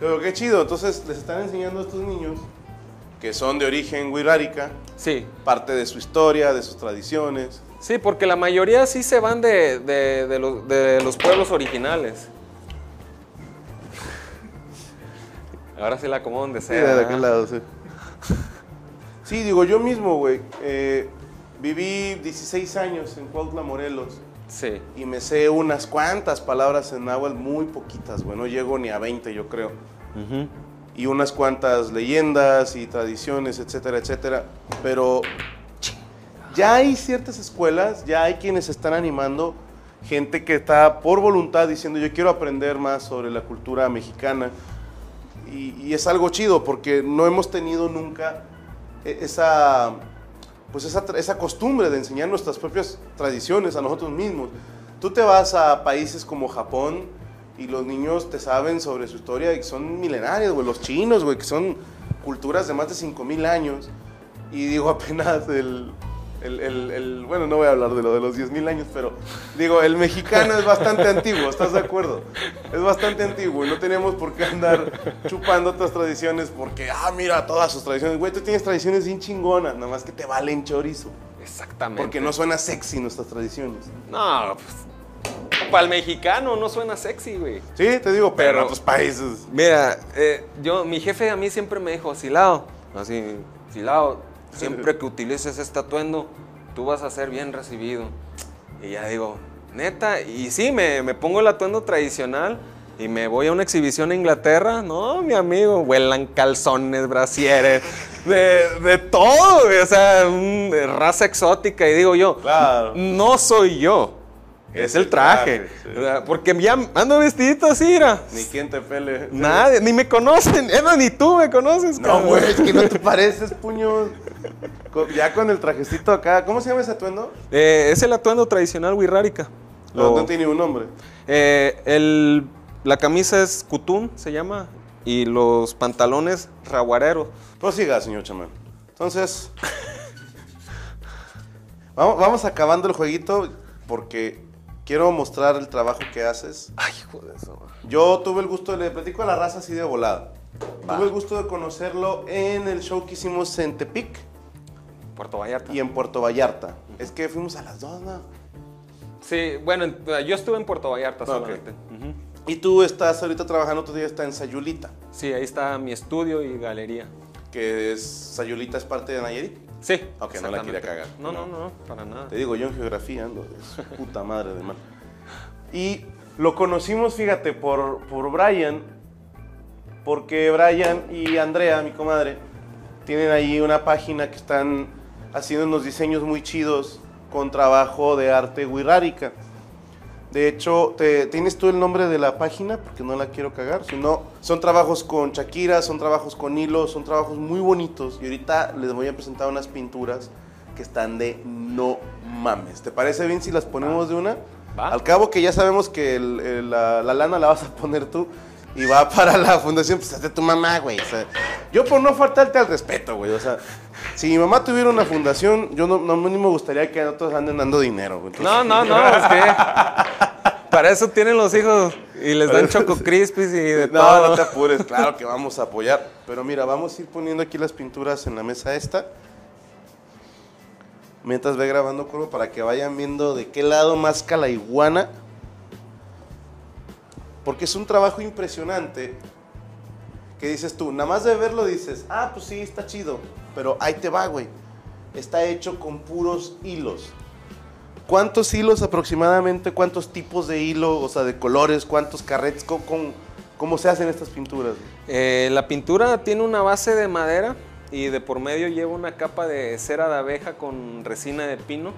S1: Pero qué chido. Entonces les están enseñando a estos niños que son de origen wixárika,
S3: Sí,
S1: parte de su historia, de sus tradiciones.
S3: sí, porque la mayoría sí se van de, de- de los, de los pueblos originales. Ahora sí la acomodo donde sea.
S1: Mira, de aquel lado, sí. Sí, digo, yo mismo, güey. eh, viví 16 años en Cuautla, Morelos.
S3: Sí.
S1: Y me sé unas cuantas palabras en náhuatl, muy poquitas, güey. No llego ni a 20, yo creo. Y unas cuantas leyendas y tradiciones, etcétera, etcétera. Pero ya hay ciertas escuelas, ya hay quienes están animando, gente que está por voluntad diciendo yo quiero aprender más sobre la cultura mexicana. Y, y es algo chido porque no hemos tenido nunca e- esa, pues esa, esa costumbre de enseñar nuestras propias tradiciones a nosotros mismos. Tú te vas a países como Japón y los niños te saben sobre su historia y son milenarios, güey. Los chinos, güey, que son culturas de más de 5000 años. Y digo, apenas el, el, el- el- bueno, no voy a hablar de lo de los 10.000 años, pero digo, el mexicano es bastante antiguo, ¿estás de acuerdo? Es bastante antiguo y no tenemos por qué andar chupando otras tradiciones porque, ah, mira, todas sus tradiciones. Güey, tú tienes tradiciones bien chingonas, nada más que te valen chorizo.
S3: Exactamente.
S1: Porque no suena sexy nuestras tradiciones.
S3: No, pues. Para el mexicano no suena sexy, güey.
S1: Sí, te digo, pero en otros países.
S3: Mira, eh, yo, mi jefe a mí siempre me dijo, Silao, así, Silao, siempre que utilices este atuendo, tú vas a ser bien recibido. Y ya digo, neta, y sí, me, me pongo el atuendo tradicional y me voy a una exhibición a Inglaterra. No, mi amigo, vuelan calzones, brasieres, de, de todo, o sea, un- de raza exótica. Y digo yo,
S1: Claro.
S3: no soy yo. Es el traje.
S1: sí.
S3: Porque ya ando vestidito así, mira.
S1: Ni quien te pele.
S3: Nadie, ni me conocen. Más, ni tú me conoces,
S1: No, güey, es que no te pareces, puño. Ya con el trajecito acá. ¿Cómo se llama ese atuendo?
S3: Eh, es el atuendo tradicional wixárika.
S1: No, no tiene un nombre.
S3: eh, el- la camisa es kutún, se llama, y los pantalones raguareros.
S1: Prosiga, señor chamán. Entonces, vamos, vamos acabando el jueguito porque quiero mostrar el trabajo que haces.
S3: Ay, hijo de eso.
S1: Yo tuve el gusto, le platico a la raza así de volada. Tuve el gusto de conocerlo en el show que hicimos en Tepic
S3: Puerto Vallarta.
S1: y en Puerto Vallarta. Es que fuimos a las dos, ¿no?
S3: Sí, bueno, en- yo estuve en Puerto Vallarta solamente.
S1: Y tú estás ahorita trabajando, otro día está en Sayulita,
S3: Sí, ahí está mi estudio y galería.
S1: que es, Sayulita es parte de Nayarit.
S3: Sí.
S1: Ok, no la quería
S3: exactamente.
S1: cagar.
S3: No, no, no, para nada.
S1: Te digo, yo en geografía ando de su puta madre de mal. Y lo conocimos, fíjate, por, por Brian, porque Brian y Andrea, mi comadre, tienen ahí una página que están haciendo unos diseños muy chidos con trabajo de arte wixárika. De hecho, te- ¿tienes tú el nombre de la página? Porque no la quiero cagar. Si no, son trabajos con Shakira, son trabajos con hilos, son trabajos muy bonitos. Y ahorita les voy a presentar unas pinturas que están de no mames. ¿Te parece bien si las ponemos de una?
S3: Va.
S1: Al cabo que ya sabemos que el- el- la, la lana la vas a poner tú y va para la fundación, pues hazte tu mamá, güey. O sea, yo por no faltarte al respeto, güey. O sea, si mi mamá tuviera una fundación, yo no, no ni me gustaría que otros anden dando dinero, güey. Entonces-
S3: No, no, no, es que para eso tienen los hijos y les dan choco crispies y de
S1: No,
S3: todo.
S1: no te apures, claro que vamos a apoyar. Pero mira, vamos a ir poniendo aquí las pinturas en la mesa esta. Mientras ve grabando, Corvo, para que vayan viendo de qué lado masca la iguana. Porque es un trabajo impresionante que dices tú, nada más de verlo dices, ah, pues sí, está chido, pero ahí te va, güey. Está hecho con puros hilos. ¿Cuántos hilos aproximadamente? ¿Cuántos tipos de hilo? O sea, de colores, ¿cuántos carretes? ¿Cómo, cómo, cómo se hacen estas pinturas?
S3: Eh, la pintura tiene una base de madera y de por medio lleva una capa de cera de abeja con resina de pino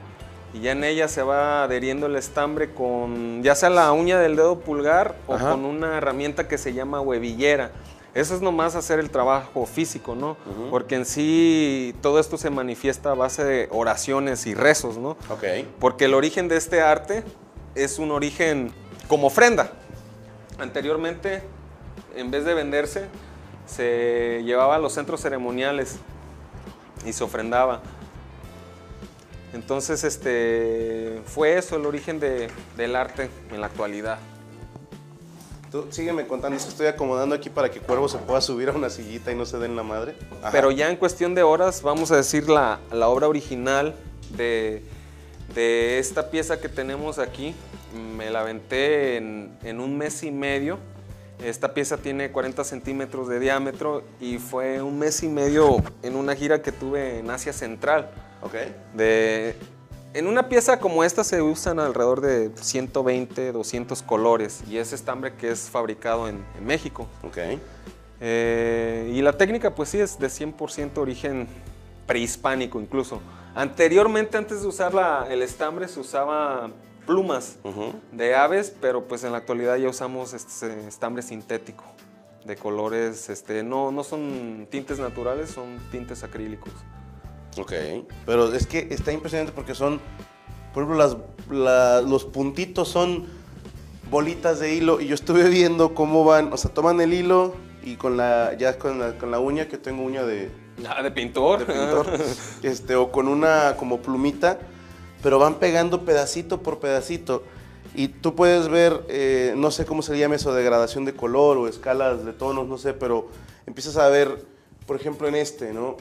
S3: y ya en ella se va adheriendo el estambre con ya sea la uña del dedo pulgar o
S1: Ajá.
S3: con una herramienta que se llama huevillera. Eso es nomás hacer el trabajo físico, ¿no? Porque en sí todo esto se manifiesta a base de oraciones y rezos, ¿no?
S1: Ok.
S3: Porque el origen de este arte es un origen como ofrenda. Anteriormente, en vez de venderse, se llevaba a los centros ceremoniales y se ofrendaba. Entonces, este, fue eso el origen de- del arte en la actualidad.
S1: Tú sígueme contando, es que estoy acomodando aquí para que Cuervo se pueda subir a una sillita y no se den la madre. Ajá.
S3: Pero ya en cuestión de horas, vamos a decir la, la obra original de, de esta pieza que tenemos aquí. Me la aventé en, en un mes y medio. Esta pieza tiene 40 centímetros de diámetro y fue un mes y medio en una gira que tuve en Asia Central.
S1: Ok.
S3: De, en una pieza como esta se usan alrededor de 120, 200 colores y es estambre que es fabricado en, en México.
S1: Ok.
S3: Eh, y la técnica pues sí es de 100% origen prehispánico incluso. Anteriormente, antes de usar la- el estambre, se usaba plumas
S1: Ujú.
S3: de aves, pero pues en la actualidad ya usamos este estambre sintético de colores, este, no, no son tintes naturales, son tintes acrílicos.
S1: Ok. Pero es que está impresionante porque son, por ejemplo, las, la- los puntitos son bolitas de hilo y yo estuve viendo cómo van, o sea, toman el hilo y con la, ya con la, con la uña, que tengo uña de,
S3: Ah, de pintor.
S1: de pintor, este, o con una como plumita, pero van pegando pedacito por pedacito. Y tú puedes ver, eh, no sé cómo se llama eso, degradación de color o escalas de tonos, no sé, pero empiezas a ver, por ejemplo, en este, ¿no?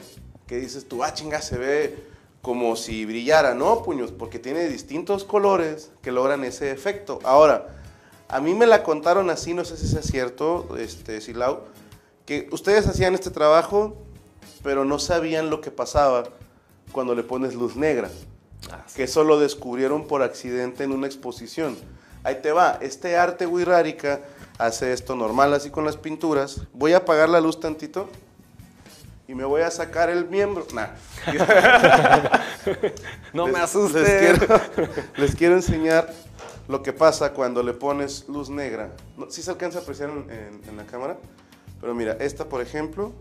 S1: Que dices tú, ah, chinga, se ve como si brillara, ¿no, puños? Porque tiene distintos colores que logran ese efecto. Ahora, a mí me la contaron así, no sé si es cierto, este, Silau, que ustedes hacían este trabajo, pero no sabían lo que pasaba cuando le pones luz negra,
S3: Ah, sí.
S1: que eso lo descubrieron por accidente en una exposición. Ahí te va, este arte wixárika hace esto normal así con las pinturas. Voy a apagar la luz tantito y me voy a sacar el miembro. Nah.
S3: No me
S1: Les-
S3: asustes.
S1: Les quiero, les quiero enseñar lo que pasa cuando le pones luz negra. No, sí se alcanza a apreciar en, en- en la cámara, pero mira, esta por ejemplo,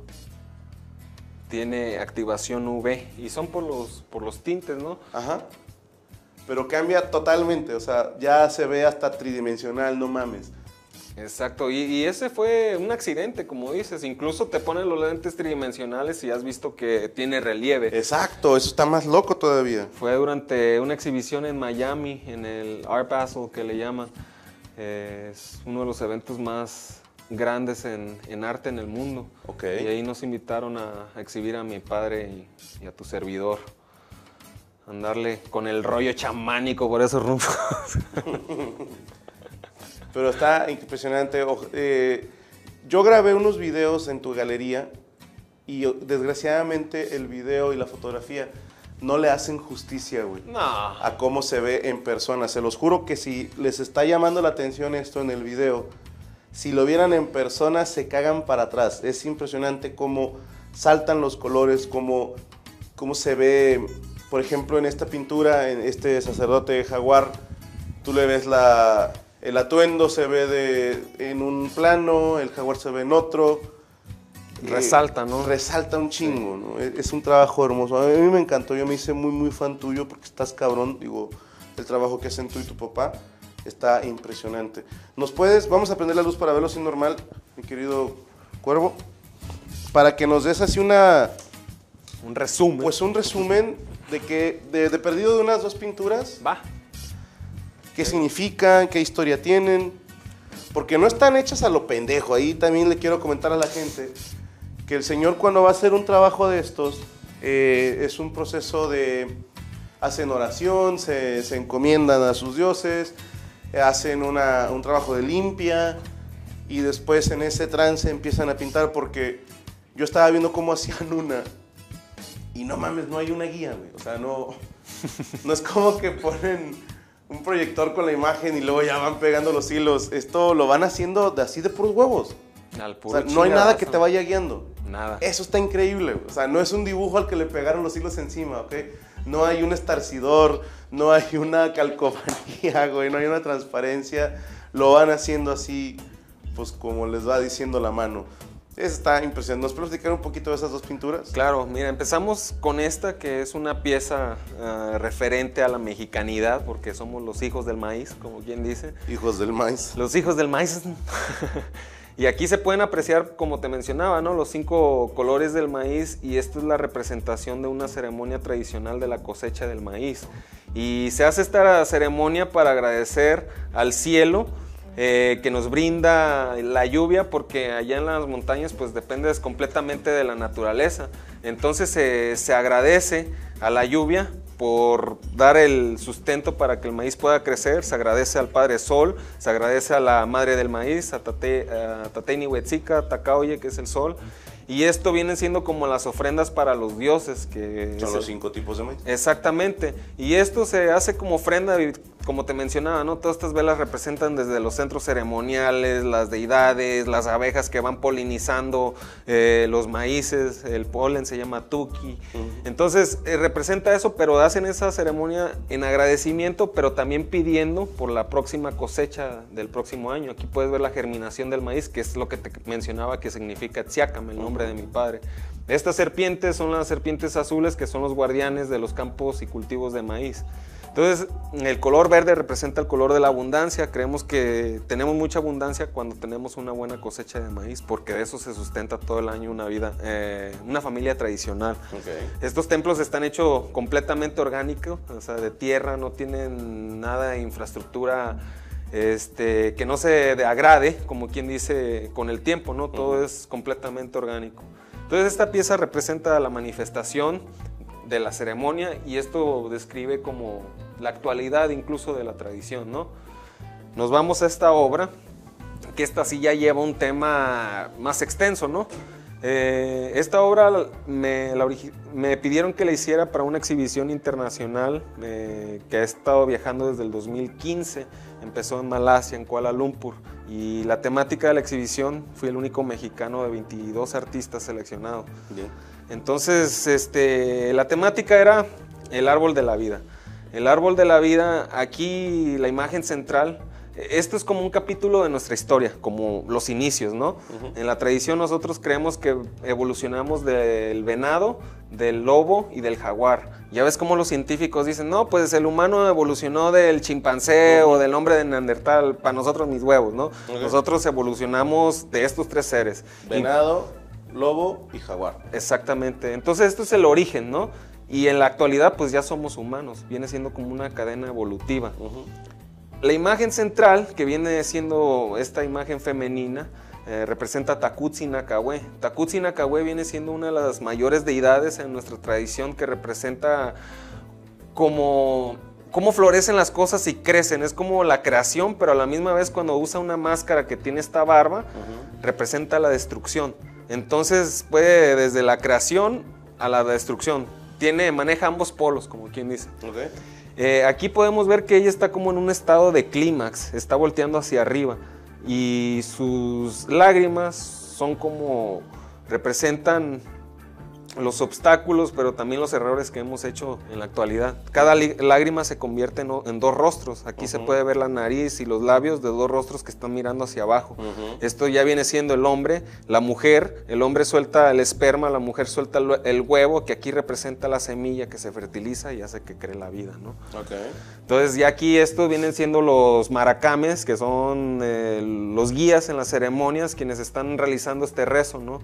S3: Tiene activación UV y son por los, por los tintes, ¿no?
S1: ajá, pero cambia totalmente, o sea, ya se ve hasta tridimensional, no mames.
S3: Exacto, y, y ese fue un accidente, como dices. Incluso te ponen los lentes tridimensionales y has visto que tiene relieve.
S1: Exacto, eso está más loco todavía.
S3: Fue durante una exhibición en Miami, en el Art Basel que le llaman. Eh, es uno de los eventos más grandes en, en arte en el mundo.
S1: Ok.
S3: Y ahí nos invitaron a, a exhibir a mi padre y, y a tu servidor. Andarle con el rollo chamánico por esos rumbos.
S1: Pero está impresionante. Eh, yo grabé unos videos en tu galería y oh, desgraciadamente el video y la fotografía no le hacen justicia, güey.
S3: no.
S1: a cómo se ve en persona. Se los juro que si les está llamando la atención esto en el video, si lo vieran en persona se cagan para atrás. Es impresionante cómo saltan los colores, cómo, cómo se ve, por ejemplo, en esta pintura, en este sacerdote jaguar, tú le ves la, el atuendo se ve de, en un plano, el jaguar se ve en otro. Eh,
S3: Resalta, ¿no?
S1: Resalta un chingo, ¿no? Es, es un trabajo hermoso. A mí me encantó, yo me hice muy, muy fan tuyo porque estás cabrón, digo, el trabajo que hacen tú y tu papá está impresionante. ¿Nos puedes, vamos a prender la luz para verlo sin normal, mi querido Cuervo? Para que nos des así una,
S3: Un resumen.
S1: pues un resumen de que, de, de perdido de unas dos pinturas,
S3: va.
S1: Qué significan, qué historia tienen, porque no están hechas a lo pendejo. Ahí también le quiero comentar a la gente que el Señor cuando va a hacer un trabajo de estos, eh, es un proceso de, hacen oración, se, se encomiendan a sus dioses, hacen una- un trabajo de limpia, y después en ese trance empiezan a pintar porque yo estaba viendo cómo hacían una y no mames, no hay una guía, güey. O sea, no, no es como que ponen un proyector con la imagen y luego ya van pegando los hilos. Esto lo van haciendo de así de puros huevos.
S3: Al
S1: O sea, no hay nada que te vaya guiando.
S3: Nada.
S1: Eso está increíble. O sea, no es un dibujo al que le pegaron los hilos encima, ¿ok? No hay un estarcidor, no hay una calcomanía, güey, no hay una transparencia. Lo van haciendo así, pues como les va diciendo la mano. Está impresionante. ¿Nos puedes platicar un poquito de esas dos pinturas?
S3: Claro, mira, empezamos con esta que es una pieza ah, referente a la mexicanidad, porque somos los hijos del maíz, como quien dice.
S1: Hijos del maíz.
S3: Los hijos del maíz. y aquí se pueden apreciar, como te mencionaba, ¿no? los cinco colores del maíz y esto es la representación de una ceremonia tradicional de la cosecha del maíz. Y se hace esta ceremonia para agradecer al cielo eh, que nos brinda la lluvia porque allá en las montañas pues dependes completamente de la naturaleza. Entonces se- se agradece a la lluvia por dar el sustento para que el maíz pueda crecer, se agradece al Padre Sol, se agradece a la Madre del Maíz, a Tate- a Tateni Huetzica, Tacaoye, que es el Sol, y esto vienen siendo como las ofrendas para los dioses, que
S1: Son los cinco tipos de maíz.
S3: Exactamente. Y esto se hace como ofrenda, como te mencionaba, ¿no? Todas estas velas representan desde los centros ceremoniales, las deidades, las abejas que van polinizando eh, los maíces, el polen se llama tuki. Entonces eh, representa eso, pero hacen esa ceremonia en agradecimiento, pero también pidiendo por la próxima cosecha del próximo año. Aquí puedes ver la germinación del maíz, que es lo que te mencionaba que significa Tziacam, el nombre de mi padre. Estas serpientes son las serpientes azules que son los guardianes de los campos y cultivos de maíz. Entonces, el color verde representa el color de la abundancia. Creemos que tenemos mucha abundancia cuando tenemos una buena cosecha de maíz, porque de eso se sustenta todo el año una vida, eh, una familia tradicional. Estos templos están hechos completamente orgánicos, o sea, de tierra, no tienen nada de infraestructura este, que no se degrade, como quien dice, con el tiempo, ¿no? Todo es completamente orgánico. Entonces esta pieza representa la manifestación de la ceremonia y esto describe como la actualidad incluso de la tradición, ¿no? Nos vamos a esta obra, que esta sí ya lleva un tema más extenso, ¿no? Eh, esta obra me, la me pidieron que la hiciera para una exhibición internacional eh, que ha estado viajando desde el 2015. Empezó en Malasia, en Kuala Lumpur. Y la temática de la exhibición fui el único mexicano de 22 artistas seleccionados.
S1: Bien.
S3: Entonces, este, la temática era el árbol de la vida. El árbol de la vida, aquí la imagen central, esto es como un capítulo de nuestra historia, como los inicios, ¿no? En la tradición nosotros creemos que evolucionamos del venado, del lobo y del jaguar. Ya ves cómo los científicos dicen, no, pues el humano evolucionó del chimpancé o del hombre de Neandertal, para nosotros mis huevos, ¿no? Nosotros evolucionamos de estos tres seres. Y-
S1: Venado, lobo y jaguar.
S3: Exactamente. Entonces esto es el origen, ¿no? Y en la actualidad pues ya somos humanos, viene siendo como una cadena evolutiva. La imagen central, que viene siendo esta imagen femenina, eh, representa a Takutsi Nakahue. Takutsi Nakahue viene siendo una de las mayores deidades en nuestra tradición que representa como cómo florecen las cosas y crecen. Es como la creación, pero a la misma vez cuando usa una máscara que tiene esta barba, representa la destrucción. Entonces puede desde la creación a la destrucción. Tiene, maneja ambos polos, como quien dice. Eh, aquí podemos ver que ella está como en un estado de clímax, está volteando hacia arriba y sus lágrimas son como representan los obstáculos, pero también los errores que hemos hecho en la actualidad. Cada lágrima se convierte en, dos rostros. Aquí se puede ver la nariz y los labios de dos rostros que están mirando hacia abajo. Esto ya viene siendo el hombre, la mujer. El hombre suelta el esperma, la mujer suelta el, huevo, que aquí representa la semilla que se fertiliza y hace que cree la vida, ¿no? Entonces ya aquí estos vienen siendo los maracames, que son eh, los guías en las ceremonias, quienes están realizando este rezo, ¿no?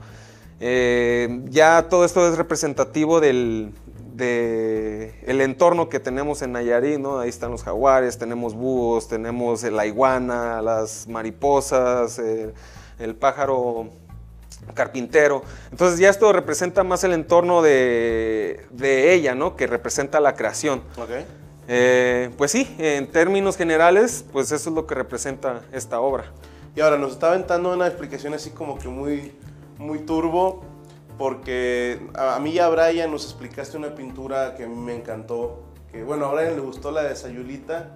S3: Eh, ya todo esto es representativo del de el entorno que tenemos en Nayarit, ¿no? Ahí están los jaguares, tenemos búhos, tenemos la iguana, las mariposas, eh, el pájaro carpintero. Entonces ya esto representa más el entorno de, de ella, ¿no? Que representa la creación.
S1: Ok.
S3: Eh, pues sí, en términos generales, pues eso es lo que representa esta obra.
S1: Y ahora nos está aventando una explicación así como que muy, muy turbo, porque a, mí y a Brian nos explicaste una pintura que a mí me encantó. Que, bueno, a Brian le gustó la de Sayulita,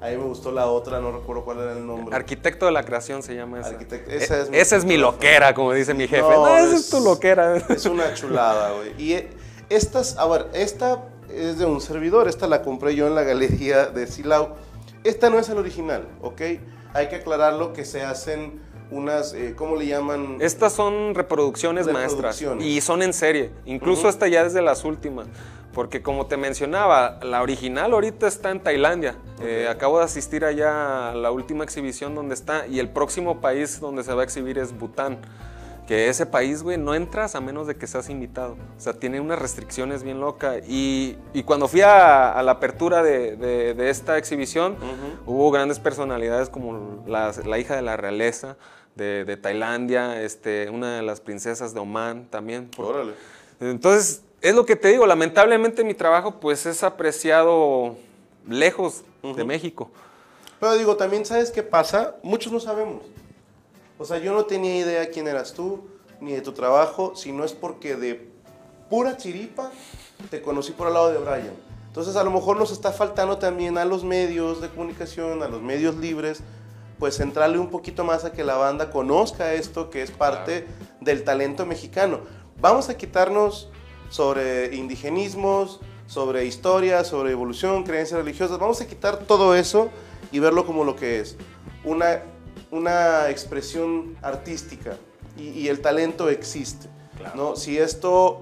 S1: a mí me gustó la otra, no recuerdo cuál era el nombre.
S3: Arquitecto de la creación se llama esa.
S1: Arquitecto-
S3: E-
S1: esa es mi
S3: esa es mi
S1: pintura
S3: loquera, como dice mi jefe.
S1: No,
S3: No, esa
S1: es-
S3: es tu loquera.
S1: Es una chulada, güey. Y eh, estas, a ver, esta es de un servidor, esta la compré yo en la galería de Silao. Esta no es el original, ¿ok? Hay que aclararlo que se hacen unas, eh, ¿cómo le llaman?
S3: Estas son reproducciones, maestras y son en serie. Incluso
S1: Ujú.
S3: esta ya es de las últimas. Porque como te mencionaba, la original ahorita está en Tailandia. Eh, acabo de asistir allá a la última exhibición donde está y el próximo país donde se va a exhibir es Bután. Que ese país, güey, no entras a menos de que seas invitado. O sea, tiene unas restricciones bien locas. Y, y cuando fui a, a la apertura de, de- de esta exhibición, hubo grandes personalidades como la, la hija de la realeza de, de Tailandia, este, una de las princesas de Omán también. por-
S1: Órale.
S3: entonces, es lo que te digo, lamentablemente mi trabajo pues es apreciado lejos de México.
S1: Pero digo, también sabes qué pasa, muchos no sabemos. O sea, yo no tenía idea quién eras tú, ni de tu trabajo, si no es porque de pura chiripa te conocí por el lado de Brian. Entonces, a lo mejor nos está faltando también a los medios de comunicación, a los medios libres, pues centrarle un poquito más a que la banda conozca esto que es parte del talento mexicano. Vamos a quitarnos sobre indigenismos, sobre historia, sobre evolución, creencias religiosas. Vamos a quitar todo eso y verlo como lo que es. Una, una expresión artística y, y el talento existe. ¿no? Si esto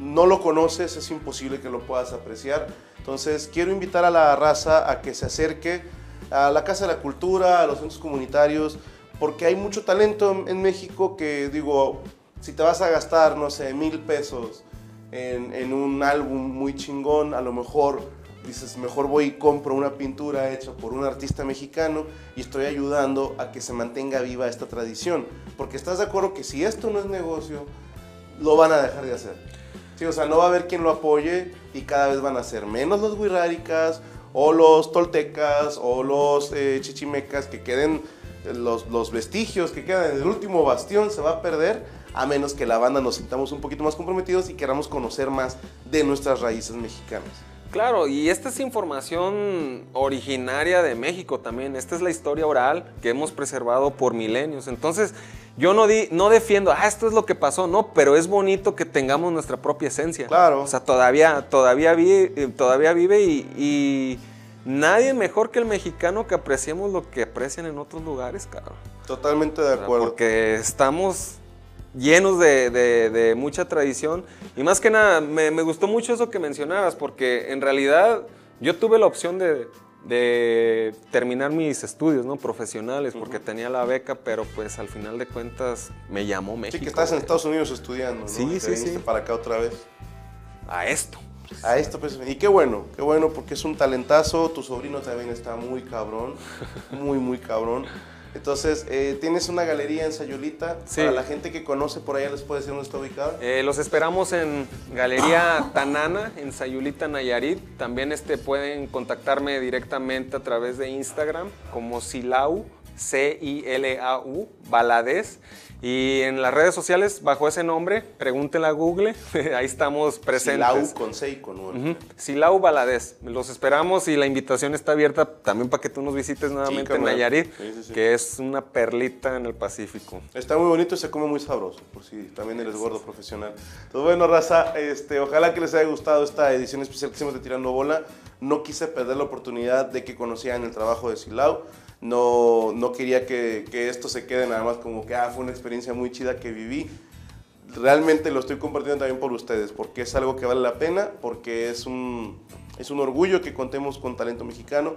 S1: no lo conoces, es imposible que lo puedas apreciar. Entonces, quiero invitar a la raza a que se acerque a la Casa de la Cultura, a los centros comunitarios, porque hay mucho talento en- en México que, digo, si te vas a gastar, no sé, mil pesos en, en un álbum muy chingón, a lo mejor dices, mejor voy y compro una pintura hecha por un artista mexicano y estoy ayudando a que se mantenga viva esta tradición. Porque estás de acuerdo que si esto no es negocio, lo van a dejar de hacer. Sí, o sea, no va a haber quien lo apoye y cada vez van a ser menos los huirráricas o los toltecas o los eh, chichimecas que queden, eh, los, los vestigios que quedan en el último bastión se va a perder a menos que la banda nos sintamos un poquito más comprometidos y queramos conocer más de nuestras raíces mexicanas.
S3: Claro, y esta es información originaria de México también. Esta es la historia oral que hemos preservado por milenios. Entonces, yo no, di, no defiendo, ah, esto es lo que pasó, no, pero es bonito que tengamos nuestra propia esencia.
S1: Claro.
S3: O sea, todavía, todavía, vi- eh, todavía vive y, y nadie mejor que el mexicano que apreciemos lo que aprecian en otros lugares, cabrón.
S1: Totalmente de acuerdo.
S3: Porque estamos llenos de, de- de mucha tradición. Y más que nada, me, me gustó mucho eso que mencionabas, porque en realidad yo tuve la opción de, de terminar mis estudios ¿no? profesionales, porque tenía la beca, pero pues al final de cuentas me llamó México.
S1: Sí, que estás en Estados Unidos estudiando, ¿no?
S3: Sí,
S1: Y te
S3: sí, sí.
S1: para acá otra vez.
S3: A esto.
S1: A esto, pues, y qué bueno, qué bueno, porque es un talentazo, tu sobrino también está muy cabrón, muy, muy cabrón. Entonces, eh, tienes una galería en Sayulita,
S3: Sí.
S1: para la gente que conoce por allá les puede decir dónde está ubicada.
S3: Eh, los esperamos en Galería Tanana, en Sayulita, Nayarit. También este, pueden contactarme directamente a través de Instagram como Silau, C-I-L-A-U, Baladez. Y en las redes sociales, bajo ese nombre, pregúntenle a Google, ahí estamos presentes.
S1: Silau con C y con U.
S3: Ujú. Silau Baladez. Los esperamos y la invitación está abierta también para que tú nos visites nuevamente en
S1: carnal.
S3: Nayarit,
S1: Sí, sí, sí.
S3: que es una perlita en el Pacífico.
S1: Está muy bonito y se come muy sabroso, por si también eres gordo profesional. Entonces, bueno, raza, este, ojalá que les haya gustado esta edición especial que hicimos de Tirando Bola. No quise perder la oportunidad de que conocieran el trabajo de Silao. No, no quería que, que esto se quede nada más como que ah, fue una experiencia muy chida que viví. Realmente lo estoy compartiendo también por ustedes, porque es algo que vale la pena, porque es un, es un orgullo que contemos con talento mexicano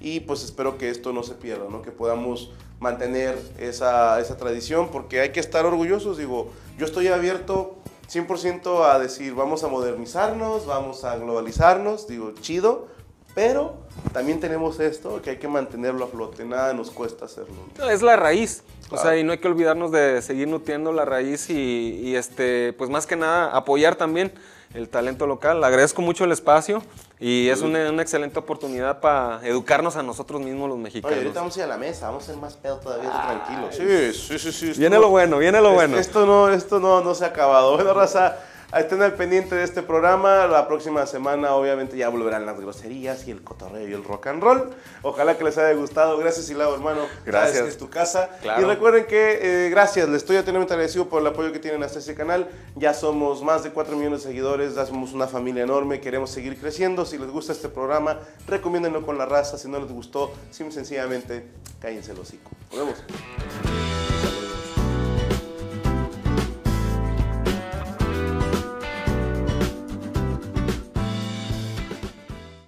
S1: y pues espero que esto no se pierda, ¿no? que podamos mantener esa, esa tradición, porque hay que estar orgullosos, digo, yo estoy abierto 100% a decir, vamos a modernizarnos, vamos a globalizarnos, digo, chido, Pero también tenemos esto que hay que mantenerlo a flote, nada nos cuesta hacerlo.
S3: Es la raíz, o sea, y no hay que olvidarnos de seguir nutriendo la raíz y, este, pues más que nada apoyar también el talento local. Le agradezco mucho el espacio y es una, excelente oportunidad para educarnos a nosotros mismos los mexicanos.
S1: Oye, ahorita vamos a ir a la mesa, vamos a ser más pedo todavía, tranquilos.
S3: Sí, sí, sí, sí. Viene lo bueno, viene lo bueno.
S1: Esto no, esto no, no se ha acabado. Bueno, raza. Estén al pendiente de este programa. La próxima semana, obviamente, ya volverán las groserías y el cotorreo y el rock and roll. Ojalá que les haya gustado. Gracias, Hilao, hermano.
S3: Gracias.
S1: es tu casa. Y recuerden que, eh, gracias, les estoy eternamente agradecido por el apoyo que tienen hasta este canal. Ya somos más de 4 millones de seguidores. Ya somos una familia enorme. Queremos seguir creciendo. Si les gusta este programa, recomiéndenlo con la raza. Si no les gustó, simple sencillamente, cállense el hocico. Nos vemos.